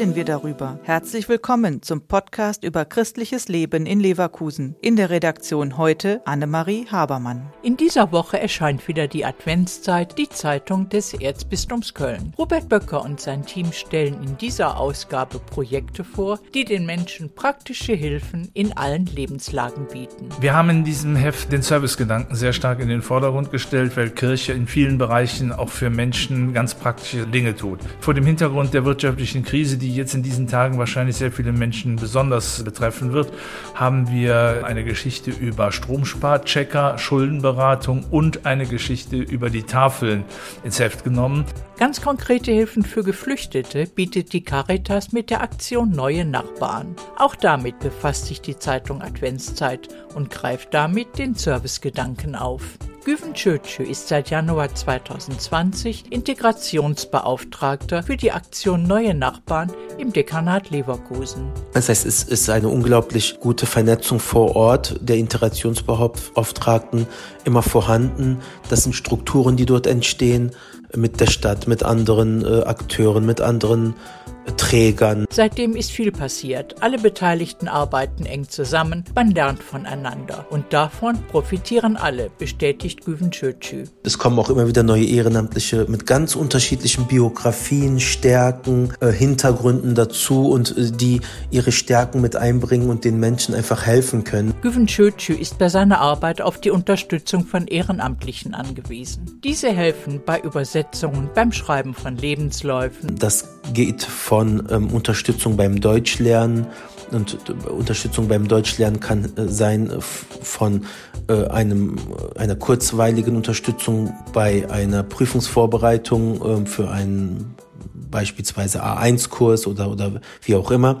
darüber. Herzlich willkommen zum Podcast über christliches Leben in Leverkusen. In der Redaktion heute Annemarie Habermann. In dieser Woche erscheint wieder die Adventszeit, die Zeitung des Erzbistums Köln. Robert Böcker und sein Team stellen in dieser Ausgabe Projekte vor, die den Menschen praktische Hilfen in allen Lebenslagen bieten. Wir haben in diesem Heft den Servicegedanken sehr stark in den Vordergrund gestellt, weil Kirche in vielen Bereichen auch für Menschen ganz praktische Dinge tut. Vor dem Hintergrund der wirtschaftlichen Krise, die jetzt in diesen Tagen wahrscheinlich sehr viele Menschen besonders betreffen wird, haben wir eine Geschichte über Stromsparchecker, Schuldenberatung und eine Geschichte über die Tafeln ins Heft genommen. Ganz konkrete Hilfen für Geflüchtete bietet die Caritas mit der Aktion Neue Nachbarn. Auch damit befasst sich die Zeitung Adventszeit und greift damit den Servicegedanken auf. Güven Çöçü ist seit Januar 2020 Integrationsbeauftragter für die Aktion Neue Nachbarn im Dekanat Leverkusen. Das heißt, es ist eine unglaublich gute Vernetzung vor Ort der Integrationsbeauftragten immer vorhanden. Das sind Strukturen, die dort entstehen mit der Stadt, mit anderen äh, Akteuren, mit anderen Trägern. Seitdem ist viel passiert. Alle Beteiligten arbeiten eng zusammen, man lernt voneinander. Und davon profitieren alle, bestätigt Güven Çöçü. Es kommen auch immer wieder neue Ehrenamtliche mit ganz unterschiedlichen Biografien, Stärken, äh, Hintergründen dazu und äh, die ihre Stärken mit einbringen und den Menschen einfach helfen können. Güven Çöçü ist bei seiner Arbeit auf die Unterstützung von Ehrenamtlichen angewiesen. Diese helfen bei Übersetzungen, beim Schreiben von Lebensläufen. Das geht von ähm, Unterstützung beim Deutschlernen und äh, Unterstützung beim Deutschlernen kann äh, sein äh, von äh, einem einer kurzweiligen Unterstützung bei einer Prüfungsvorbereitung ähm, für einen beispielsweise A1-Kurs oder oder wie auch immer